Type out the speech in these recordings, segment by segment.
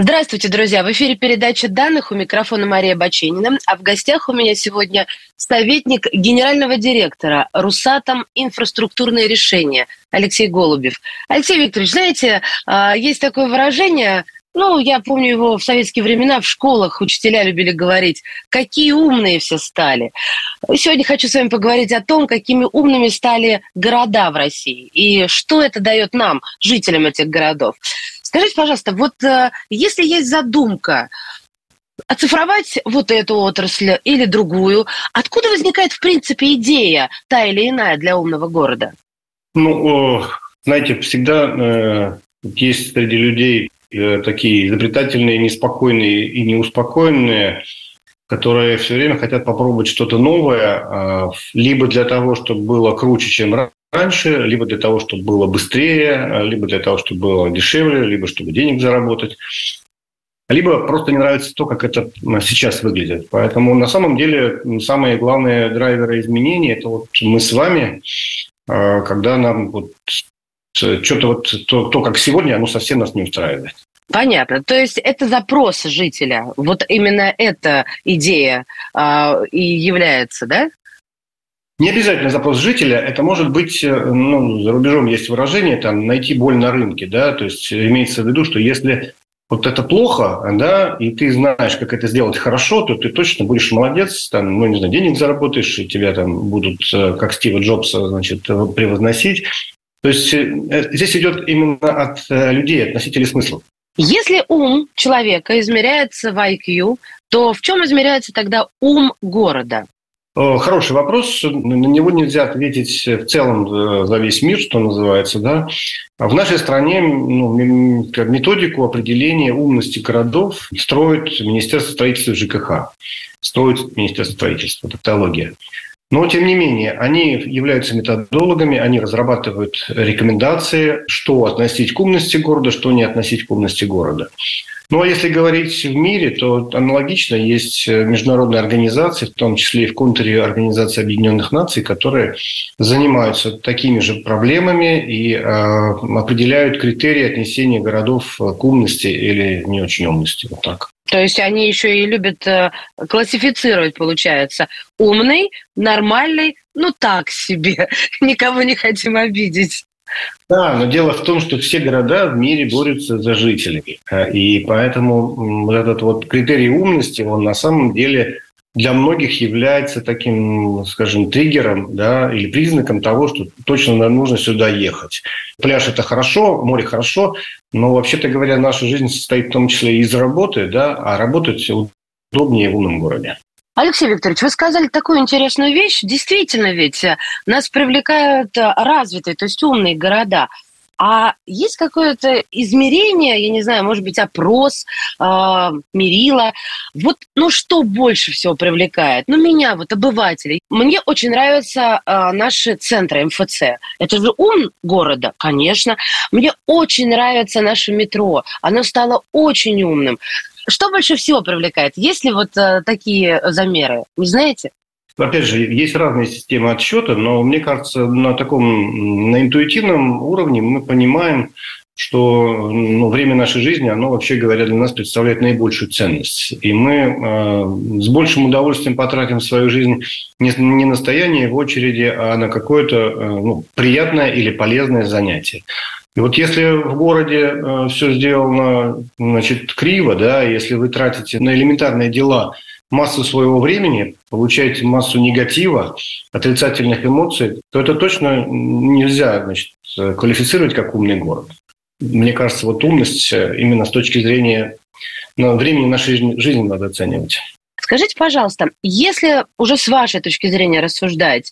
Здравствуйте, друзья! В эфире передача данных у микрофона Мария Баченина. А в гостях у меня сегодня советник генерального директора Русатом инфраструктурные решения Алексей Голубев. Алексей Викторович, знаете, а, есть такое выражение – ну, я помню его в советские времена в школах учителя любили говорить, какие умные все стали. Сегодня хочу с вами поговорить о том, какими умными стали города в России и что это дает нам, жителям этих городов. Скажите, пожалуйста, вот э, если есть задумка оцифровать вот эту отрасль или другую, откуда возникает, в принципе, идея та или иная для умного города? Ну, знаете, всегда э, есть среди людей Э, такие изобретательные, неспокойные и неуспокоенные, которые все время хотят попробовать что-то новое, а, либо для того, чтобы было круче, чем раньше, либо для того, чтобы было быстрее, либо для того, чтобы было дешевле, либо чтобы денег заработать либо просто не нравится то, как это сейчас выглядит. Поэтому на самом деле самые главные драйверы изменений – это вот мы с вами, а, когда нам вот что-то вот то, то, как сегодня, оно совсем нас не устраивает. Понятно. То есть это запрос жителя. Вот именно эта идея э, и является, да? Не обязательно запрос жителя. Это может быть, э, ну, за рубежом есть выражение, там, найти боль на рынке, да, то есть имеется в виду, что если вот это плохо, да, и ты знаешь, как это сделать хорошо, то ты точно будешь молодец, там, ну, не знаю, денег заработаешь, и тебя там будут, э, как Стива Джобса, значит, превозносить. То есть э, здесь идет именно от э, людей, от носителей смыслов. Если ум человека измеряется в IQ, то в чем измеряется тогда ум города? Хороший вопрос. На него нельзя ответить в целом э, за весь мир, что называется. Да? В нашей стране ну, методику определения умности городов строит Министерство строительства ЖКХ. Строит Министерство строительства, тавтология. Но, тем не менее, они являются методологами, они разрабатывают рекомендации, что относить к умности города, что не относить к умности города. Ну а если говорить в мире, то аналогично есть международные организации, в том числе и в контуре Организации Объединенных Наций, которые занимаются такими же проблемами и э, определяют критерии отнесения городов к умности или не очень умности. Вот так. То есть они еще и любят э, классифицировать, получается, умный, нормальный, ну так себе, никого не хотим обидеть. Да, но дело в том, что все города в мире борются за жителями. Э, и поэтому вот этот вот критерий умности, он на самом деле для многих является таким, скажем, триггером да, или признаком того, что точно нужно сюда ехать. Пляж – это хорошо, море – хорошо, но, вообще-то говоря, наша жизнь состоит в том числе из работы, да, а работать удобнее в умном городе. Алексей Викторович, вы сказали такую интересную вещь. Действительно ведь э, нас привлекают э, развитые, то есть умные города – а есть какое-то измерение, я не знаю, может быть, опрос, э, мерила. Вот, ну, что больше всего привлекает? Ну, меня, вот, обывателей. Мне очень нравятся э, наши центры МФЦ. Это же ум города, конечно. Мне очень нравится наше метро. Оно стало очень умным. Что больше всего привлекает? Есть ли вот э, такие замеры? Не знаете? Опять же, есть разные системы отсчета, но мне кажется, на таком, на интуитивном уровне мы понимаем, что ну, время нашей жизни, оно, вообще говоря, для нас представляет наибольшую ценность. И мы э, с большим удовольствием потратим свою жизнь не, не на стояние в очереди, а на какое-то э, ну, приятное или полезное занятие. И вот если в городе э, все сделано значит, криво, да, если вы тратите на элементарные дела – массу своего времени, получаете массу негатива, отрицательных эмоций, то это точно нельзя значит, квалифицировать как умный город. Мне кажется, вот умность именно с точки зрения времени нашей жизни надо оценивать. Скажите, пожалуйста, если уже с вашей точки зрения рассуждать,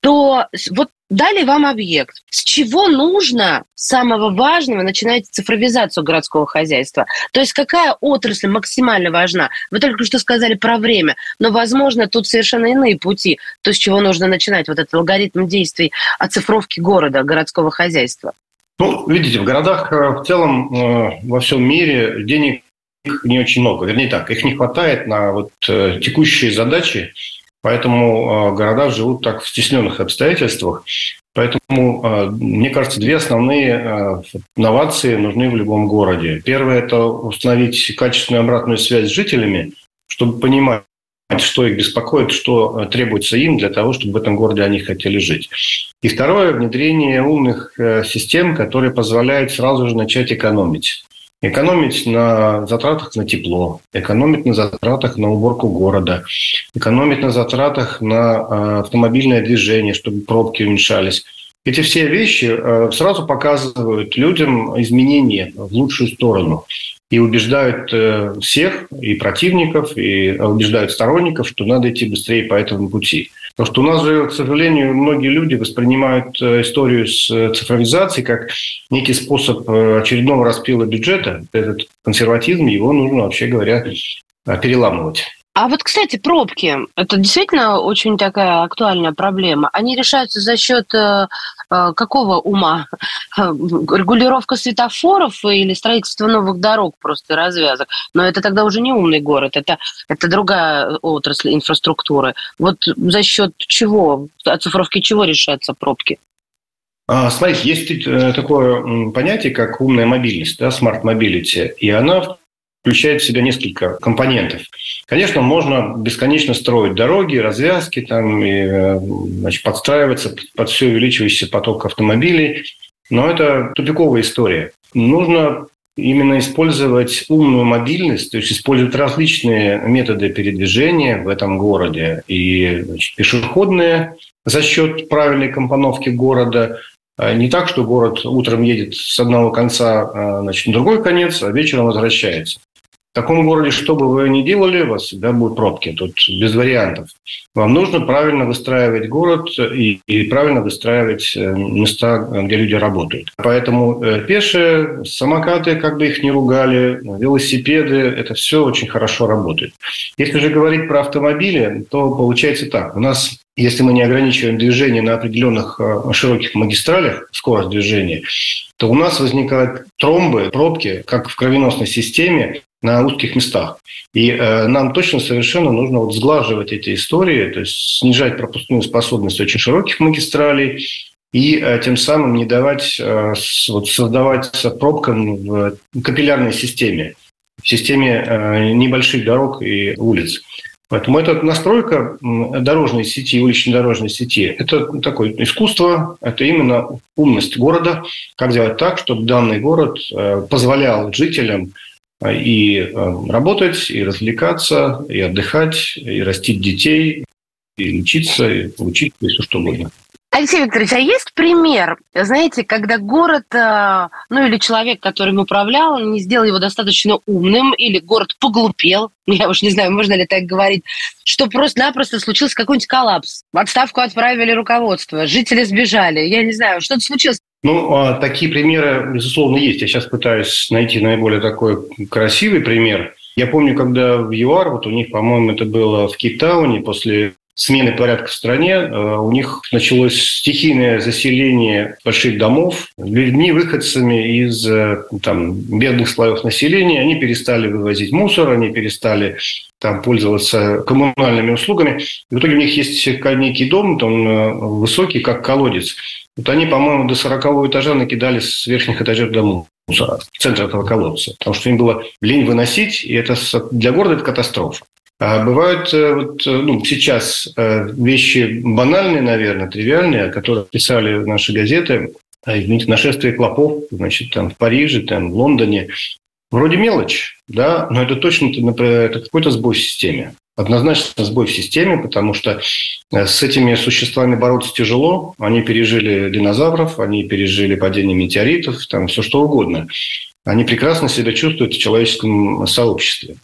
то вот дали вам объект. С чего нужно самого важного начинать цифровизацию городского хозяйства? То есть какая отрасль максимально важна? Вы только что сказали про время, но, возможно, тут совершенно иные пути. То, с чего нужно начинать вот этот алгоритм действий оцифровки города, городского хозяйства. Ну, видите, в городах э, в целом э, во всем мире денег не очень много. Вернее так, их не хватает на вот э, текущие задачи, поэтому города живут так в стесненных обстоятельствах. Поэтому, мне кажется, две основные новации нужны в любом городе. Первое – это установить качественную обратную связь с жителями, чтобы понимать, что их беспокоит, что э, требуется им для того, чтобы в этом городе они хотели жить. И второе – внедрение умных э, систем, которые позволяют сразу же начать экономить. Экономить на затратах на тепло, экономить на затратах на уборку города, экономить на затратах на э, автомобильное движение, чтобы пробки уменьшались. Эти все вещи сразу показывают людям изменения в лучшую сторону и убеждают э, всех, и противников, и убеждают сторонников, что надо идти быстрее по этому пути. Потому что у нас же, к сожалению, многие люди воспринимают э, историю с э, цифровизацией как некий способ очередного распила бюджета. Этот консерватизм, его нужно, вообще говоря, переламывать. А вот, кстати, пробки. Это действительно очень такая актуальная проблема. Они решаются за счет э, э какого ума? Регулировка светофоров или строительство новых дорог просто развязок. Но это тогда уже не умный город, это, это другая отрасль инфраструктуры. Вот за счет чего, оцифровки чего решаются пробки? А, смотрите, есть э, такое понятие, как умная мобильность, да, smart mobility, и она включает в себя несколько компонентов. Конечно, можно бесконечно строить дороги, развязки, там, и, э, значит, подстраиваться под все увеличивающийся поток автомобилей, но это тупиковая история. Нужно именно использовать умную мобильность, то есть использовать различные методы передвижения в этом городе. И значит, пешеходные за счет правильной компоновки города, а не так, что город утром едет с одного конца а, значит, на другой конец, а вечером возвращается. Таком городе, что бы вы ни делали, у вас всегда будут пробки. Тут без вариантов. Вам нужно правильно выстраивать город и, и правильно выстраивать э, места, где люди работают. Поэтому э, пешие, самокаты, как бы их ни ругали, велосипеды, это все очень хорошо работает. Если же говорить про автомобили, то получается так. У нас если мы не ограничиваем движение на определенных э, широких магистралях, скорость движения, то у нас возникают тромбы, пробки, как в кровеносной системе, на узких местах. И э, нам точно совершенно нужно вот сглаживать эти истории, то есть снижать пропускную способность очень широких магистралей и э, тем самым не давать э, вот, создаваться пробкам в капиллярной системе, в системе э, небольших дорог и улиц. Поэтому эта настройка дорожной сети, уличной дорожной сети, это такое искусство, это именно умность города, как сделать так, чтобы данный город э, позволял жителям и э, работать, и развлекаться, и отдыхать, и растить детей, и лечиться, и учить, и все что угодно. Алексей Викторович, а есть пример, знаете, когда город, э, ну или человек, которым управлял, не сделал его достаточно умным, или город поглупел, я уж не знаю, можно ли так говорить, что просто-напросто случился какой-нибудь коллапс. В отставку отправили руководство, жители сбежали, я не знаю, что-то случилось. Ну, а, такие примеры, безусловно, есть. Я сейчас пытаюсь найти наиболее такой красивый пример. Я помню, когда в ЮАР, вот у них, по-моему, это было в Кейптауне, после смены порядка в стране, э, у них началось стихийное заселение больших домов людьми, выходцами из э, там, бедных слоев населения. Они перестали вывозить мусор, они перестали там, пользоваться коммунальными услугами. И в итоге у них есть некий дом, он э, высокий, как колодец. Вот они, по-моему, до 40 этажа накидали с верхних этажей домов мусора в центр этого колодца, потому что им было лень выносить, и это для города это катастрофа. А бывают э, вот, э, ну, сейчас э, вещи банальные, наверное, тривиальные, о которых писали наши газеты. А, извините, нашествие клопов, значит, там в Париже, там в Лондоне. Вроде мелочь, да, но это точно это какой-то сбой в системе. Однозначно сбой в системе, потому что с этими существами бороться тяжело. Они пережили динозавров, они пережили падение метеоритов, там все что угодно. Они прекрасно себя чувствуют в человеческом сообществе.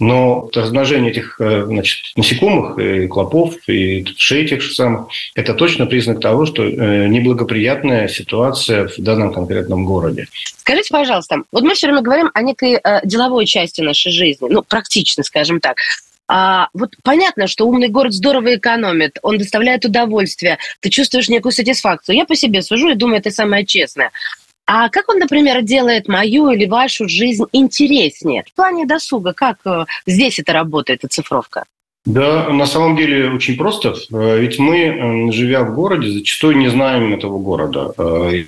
Но размножение этих значит, насекомых, и клопов, и шеи тех же самых, это точно признак того, что неблагоприятная ситуация в данном конкретном городе. Скажите, пожалуйста, вот мы все время говорим о некой деловой части нашей жизни, ну, практично, скажем так. А, вот понятно, что умный город здорово экономит, он доставляет удовольствие, ты чувствуешь некую сатисфакцию. Я по себе сужу и думаю, это самое честное. А как он, например, делает мою или вашу жизнь интереснее? В плане досуга, как э, здесь это работает, оцифровка? Да, на самом деле очень просто. Э, ведь мы, э, живя в городе, зачастую не знаем этого города.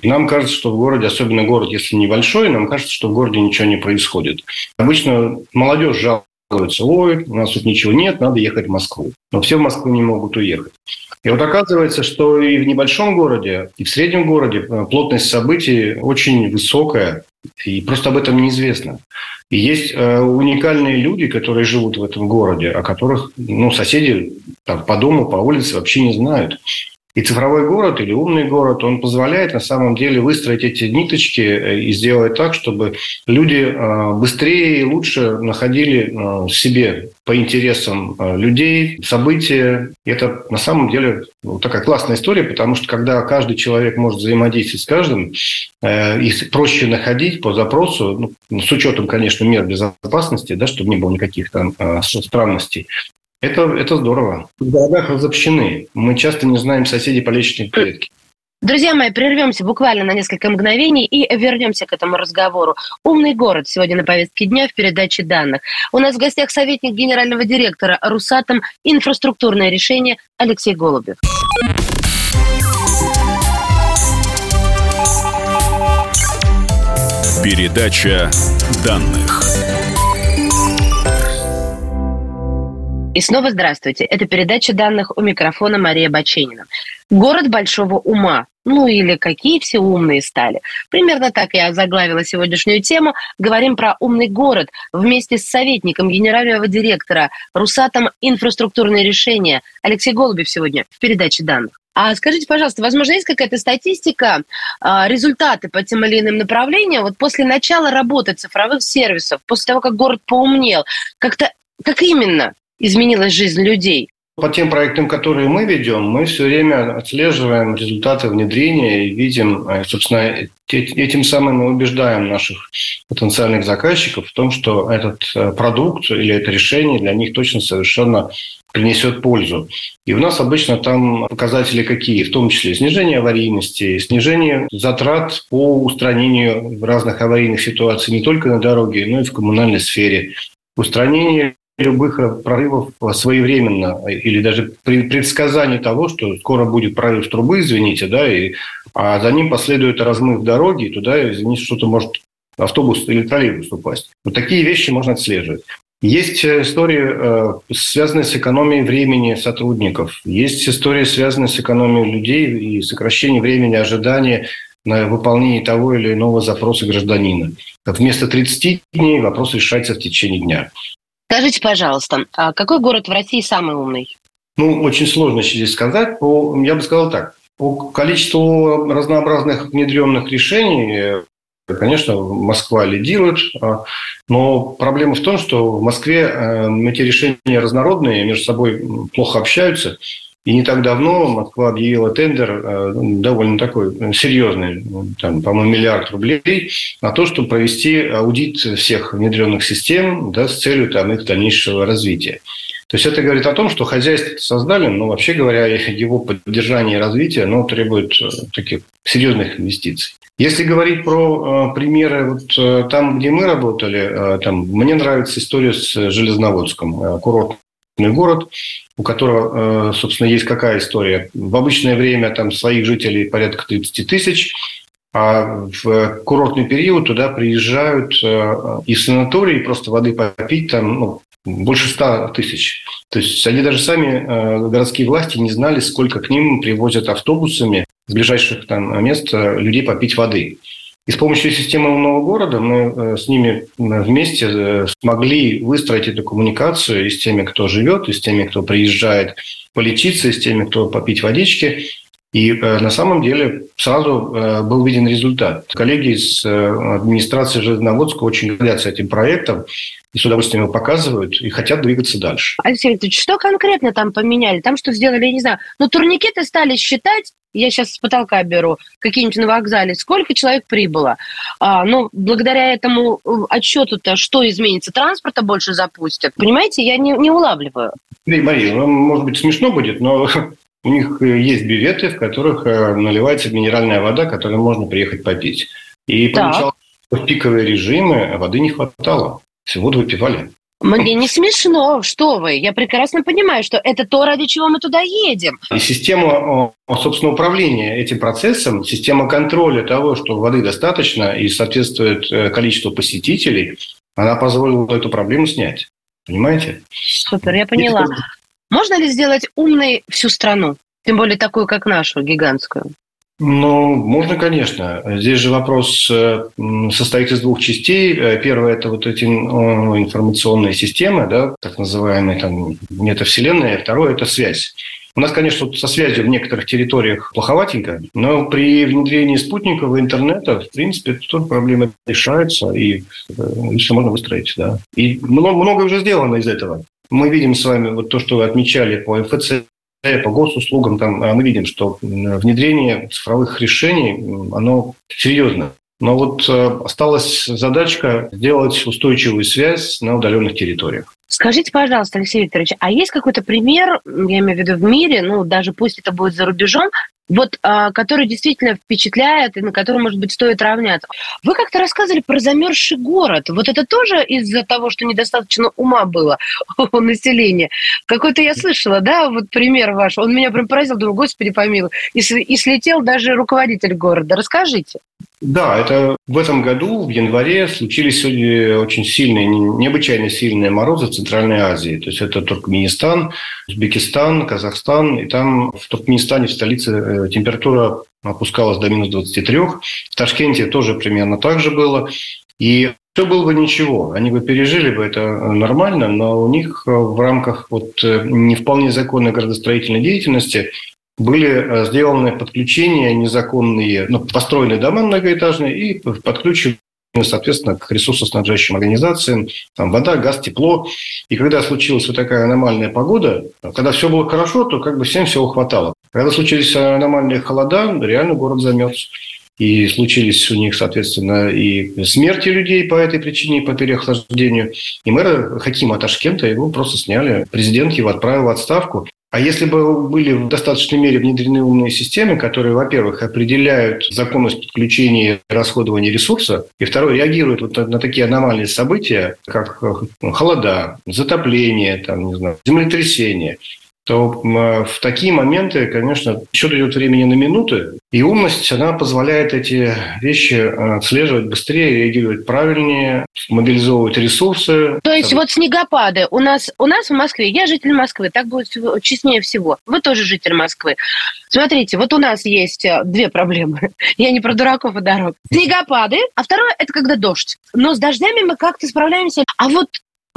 нам кажется, что в городе, особенно город, если небольшой, нам кажется, что в городе ничего не происходит. Обычно молодежь жалуется ой, у нас тут ничего нет, надо ехать в Москву. Но все в Москву не могут уехать. И вот оказывается, что и в небольшом городе, и в среднем городе э, плотность событий очень высокая, и просто об этом неизвестно. И есть э, уникальные люди, которые живут в этом городе, о которых ну, соседи там, по дому, по улице вообще не знают. И цифровой город или умный город, он позволяет на самом деле выстроить эти ниточки э, и сделать так, чтобы люди э, быстрее и лучше находили э, себе по интересам людей события. И это на самом деле такая классная история, потому что когда каждый человек может взаимодействовать с каждым, и проще находить по запросу, ну, с учетом, конечно, мер безопасности, да, чтобы не было никаких там странностей, это, это здорово. В городах разобщены. Мы часто не знаем соседей по личной клетке. Друзья мои, прервемся буквально на несколько мгновений и вернемся к этому разговору. «Умный город» сегодня на повестке дня в передаче данных. У нас в гостях советник генерального директора «Русатом» инфраструктурное решение Алексей Голубев. Передача данных. И снова здравствуйте. Это передача данных у микрофона Мария Баченина. Город большого ума. Ну или какие все умные стали. Примерно так я заглавила сегодняшнюю тему. Говорим про умный город вместе с советником генерального директора Русатом инфраструктурные решения Алексей Голубев сегодня в передаче данных. А скажите, пожалуйста, возможно, есть какая-то статистика, а, результаты по тем или иным направлениям, вот после начала работы цифровых сервисов, после того, как город поумнел, как-то как именно изменилась жизнь людей? По тем проектам, которые мы ведем, мы все время отслеживаем результаты внедрения и видим, э, собственно, этим самым мы убеждаем наших потенциальных заказчиков в том, что этот э, продукт или это решение для них точно совершенно принесет пользу. И у нас обычно там показатели какие? В том числе снижение аварийности, снижение затрат по устранению разных аварийных ситуаций не только на дороге, но и в коммунальной сфере, устранение любых прорывов своевременно или даже предсказание того, что скоро будет прорыв трубы, извините, да, и, а за ним последует размыв дороги, и туда, извините, что-то может автобус или троллейбус упасть. Вот такие вещи можно отслеживать. Есть э, истории, э, связанные с экономией времени сотрудников. Есть истории, связанные с экономией людей и сокращением времени ожидания на выполнение того или иного запроса гражданина. Вместо 30 дней вопрос решается в течение дня. Скажите, пожалуйста, а какой город в России самый умный? Ну, очень сложно здесь сказать. По, я бы сказал так. По количеству разнообразных внедренных решений, конечно, Москва лидирует. А, но проблема в том, что в Москве э, эти решения разнородные, между собой плохо общаются. И не так давно Москва объявила тендер, э, довольно такой серьезный, там, по-моему, миллиард рублей, на то, чтобы провести аудит всех внедренных систем да, с целью там, их дальнейшего развития. То есть это говорит о том, что хозяйство создали, но вообще говоря, его поддержание и развитие оно требует э, таких серьезных инвестиций. Если говорить про э, примеры вот, э, там, где мы работали, э, там, мне нравится история с Железноводском, э, курортным город, у которого, э, собственно, есть какая история. В обычное время там своих жителей порядка 30 тысяч, а в курортный период туда приезжают э, из санатории просто воды попить там ну, больше 100 тысяч. То есть они даже сами, э, городские власти, не знали, сколько к ним привозят автобусами с ближайших там мест людей попить воды. И с помощью системы умного города мы э, с ними вместе э, смогли выстроить эту коммуникацию и с теми, кто живет, и с теми, кто приезжает полечиться, и с теми, кто попить водички. И э, на самом деле сразу э, был виден результат. Коллеги из э, администрации Железноводска очень гордятся этим проектом и с удовольствием его показывают и хотят двигаться дальше. Алексей Викторович, что конкретно там поменяли? Там что сделали, я не знаю. Ну, турникеты стали считать, я сейчас с потолка беру, какие-нибудь на вокзале, сколько человек прибыло. А, ну, благодаря этому отчету-то что изменится? Транспорта больше запустят? Понимаете, я не, не улавливаю. Мария, ну, может быть, смешно будет, но У них э, есть бюветы, в которых э, наливается минеральная вода, которую можно приехать попить. И поначалу в пиковые режимы воды не хватало. Воду выпивали. Мне не смешно, что вы. Я прекрасно понимаю, что это то, ради чего мы туда едем. И система, собственно, управления этим процессом, система контроля того, что воды достаточно и соответствует э, количеству посетителей, она позволила эту проблему снять. Понимаете? Супер, я поняла. Можно ли сделать умной всю страну? Тем более такую, как нашу, гигантскую. Ну, можно, конечно. Здесь же вопрос э, состоит из двух частей. Э, первое – это вот эти информационные системы, да, так называемые там метавселенные. Второе – это связь. У нас, конечно, со связью в некоторых территориях плоховатенько, но при внедрении спутникового интернета, в принципе, тут проблемы решаются, и э, все можно выстроить. Да. И много, много уже сделано из этого мы видим с вами вот то, что вы отмечали по МФЦ, по госуслугам, там а мы видим, что внедрение цифровых решений, оно серьезно. Но вот э, осталась задачка сделать устойчивую связь на удаленных территориях. Скажите, пожалуйста, Алексей Викторович, а есть какой-то пример, я имею в виду в мире, ну, даже пусть это будет за рубежом, вот, а, который действительно впечатляет и на который, может быть, стоит равняться. Вы как-то рассказывали про замерзший город. Вот это тоже из-за того, что недостаточно ума было у населения. Какой-то я слышала, да, вот пример ваш. Он меня прям поразил, думаю, господи помилуй. И, и слетел даже руководитель города. Расскажите. Да, это в этом году, в январе, случились очень сильные, необычайно сильные морозы в Центральной Азии. То есть это Туркменистан, Узбекистан, Казахстан. И там в Туркменистане, в столице, э, температура опускалась до минус 23. В Ташкенте тоже примерно так же было. И все было бы ничего, они бы пережили бы это нормально, но у них в рамках вот э, не вполне законной градостроительной деятельности были э, сделаны подключения незаконные, ну, построены дома многоэтажные и подключены соответственно, к ресурсоснабжающим организациям, там вода, газ, тепло. И когда случилась вот такая аномальная погода, когда все было хорошо, то как бы всем всего хватало. Когда случились аномальные холода, реально город замерз. И случились у них, соответственно, и смерти людей по этой причине, по переохлаждению. И мэра Хакима Ташкента его просто сняли. Президент его отправил в отставку. А если бы были в достаточной мере внедрены умные системы, которые, во-первых, определяют законность подключения и расходования ресурса, и, второе, реагируют вот на такие аномальные события, как э, холода, затопление, там, не знаю, землетрясение, то в такие моменты, конечно, счет идет времени на минуты, и умность, она позволяет эти вещи э, отслеживать быстрее, реагировать правильнее, мобилизовывать ресурсы. То есть вот снегопады у нас, у нас в Москве, я житель Москвы, так будет честнее всего. Вы тоже житель Москвы. Смотрите, вот у нас есть э, две проблемы. Я не про дураков и дорог. Снегопады, а второе – это когда дождь. Но с дождями мы как-то справляемся. А вот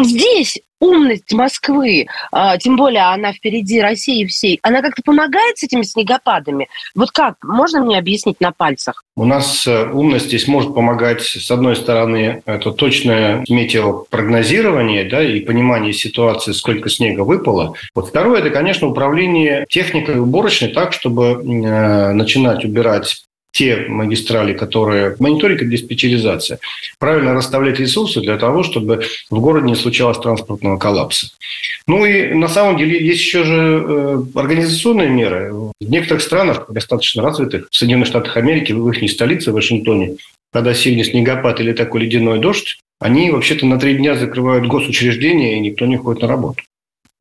здесь умность Москвы, а, тем более она впереди России всей, она как-то помогает с этими снегопадами? Вот как? Можно мне объяснить на пальцах? У нас э, умность здесь может помогать, с одной стороны, это точное метеопрогнозирование да, и понимание ситуации, сколько снега выпало. Вот второе, это, конечно, управление техникой уборочной так, чтобы э, начинать убирать те магистрали, которые... Мониторинг и диспетчеризация. Правильно расставлять ресурсы для того, чтобы в городе не случалось транспортного коллапса. Ну и на самом деле есть еще же э, организационные меры. В некоторых странах, достаточно развитых, в Соединенных Штатах Америки, в их столице, в Вашингтоне, когда сильный снегопад или такой ледяной дождь, они вообще-то на три дня закрывают госучреждения, и никто не ходит на работу.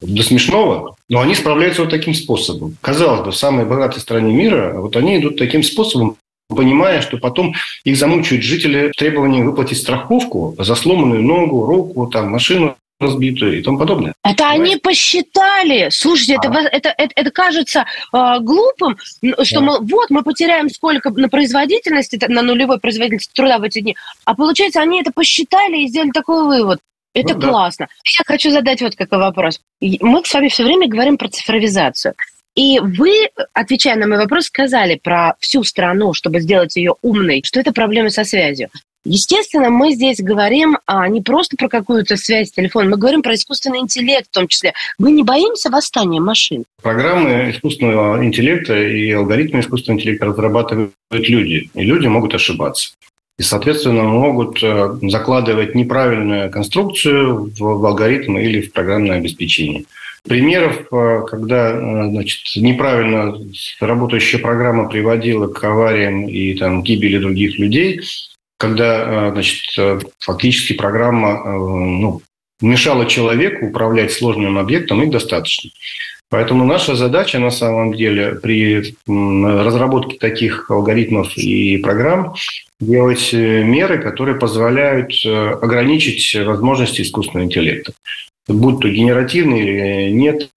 До смешного, но они справляются вот таким способом. Казалось бы, в самой богатой стране мира, вот они идут таким способом, понимая, что потом их замучают жители требованием выплатить страховку за сломанную ногу, руку, там, машину разбитую и тому подобное. Это Понимаете? они посчитали. Слушайте, а. это, это, это, это кажется э, глупым, что да. мы, вот мы потеряем сколько на производительности, на нулевой производительности труда в эти дни. А получается, они это посчитали и сделали такой вывод. Это ну, классно. Да. Я хочу задать вот какой вопрос. Мы с вами все время говорим про цифровизацию. И вы, отвечая на мой вопрос, сказали про всю страну, чтобы сделать ее умной, что это проблемы со связью. Естественно, мы здесь говорим а, не просто про какую-то связь телефона, мы говорим про искусственный интеллект в том числе. Мы не боимся восстания машин? Программы искусственного интеллекта и алгоритмы искусственного интеллекта разрабатывают люди, и люди могут ошибаться. И, соответственно, могут э, закладывать неправильную конструкцию в алгоритм или в программное обеспечение. Примеров, э, когда э, значит, неправильно работающая программа приводила к авариям и там, гибели других людей, когда значит, фактически программа ну, мешала человеку управлять сложным объектом, их достаточно. Поэтому наша задача на самом деле при разработке таких алгоритмов и программ делать э, меры, которые позволяют э, ограничить возможности искусственного интеллекта. Будь то генеративный или нет,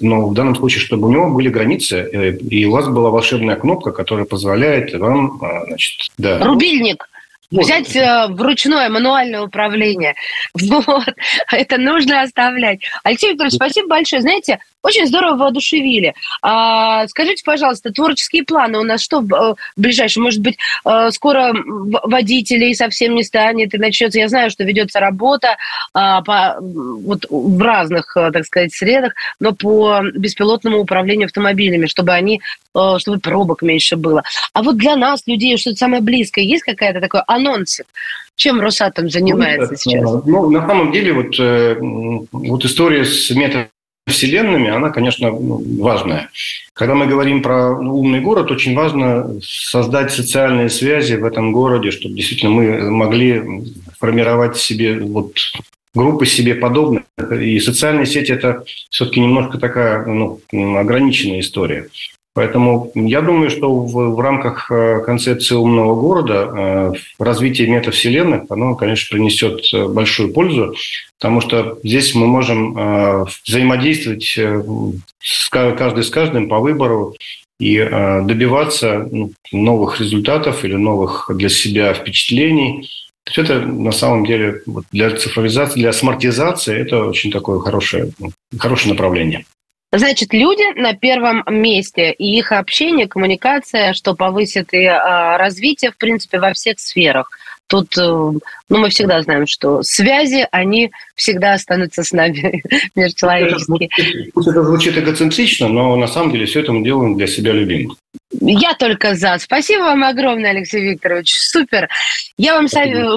но в данном случае, чтобы у него были границы, э, и у вас была волшебная кнопка, которая позволяет вам, значит, да. Рубильник. Взять э, вручное мануальное управление. Вот. Это нужно оставлять. Алексей Викторович, спасибо большое. Знаете, очень здорово воодушевили. А, скажите, пожалуйста, творческие планы у нас что в, э, ближайшем? Может быть, э, скоро водителей совсем не станет и начнется. Я знаю, что ведется работа а, по, вот, в разных, э, так сказать, средах, но по беспилотному управлению автомобилями, чтобы они, чтобы пробок меньше было. А вот для нас, людей, что-то самое близкое, есть какая-то такой анонсик? Чем Росатом занимается ну, сейчас? Ну, на самом деле, вот, вот история с методом вселенными, она, конечно, ну, важная. Когда мы говорим про умный город, очень важно создать социальные связи в этом городе, чтобы действительно мы могли формировать себе вот группы себе подобных. И социальные сети – это все-таки немножко такая ну, ограниченная история. Поэтому я думаю, что в, в рамках э, концепции умного города э, развитие метавселенных, оно, конечно, принесет э, большую пользу, потому что здесь мы можем взаимодействовать с, каждый с каждым по выбору и добиваться ну, новых результатов или новых для себя впечатлений. То есть это на самом деле для цифровизации, для смартизации это очень такое хорошее, хорошее направление. Значит, люди на первом месте, и их общение, коммуникация, что повысит и а, развитие, в принципе, во всех сферах. Тут, э, ну, мы всегда знаем, что связи, они всегда останутся с нами межчеловеческие. Пусть это звучит эгоцентрично, но на самом деле все это мы делаем для себя любимых. Я только за. Спасибо вам огромное, Алексей Викторович. Супер. Я вам,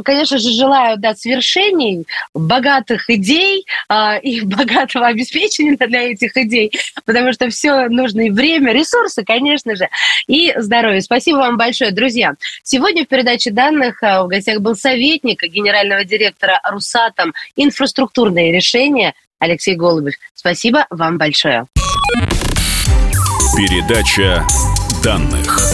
конечно же, желаю да, свершений, богатых идей э, и богатого обеспечения для этих идей, потому что все нужно и время, ресурсы, конечно же, и здоровье. Спасибо вам большое, друзья. Сегодня в передаче данных а, в гостях был советник генерального директора Русатом инфраструктурные решения Алексей Голубев. Спасибо вам большое. Передача данных.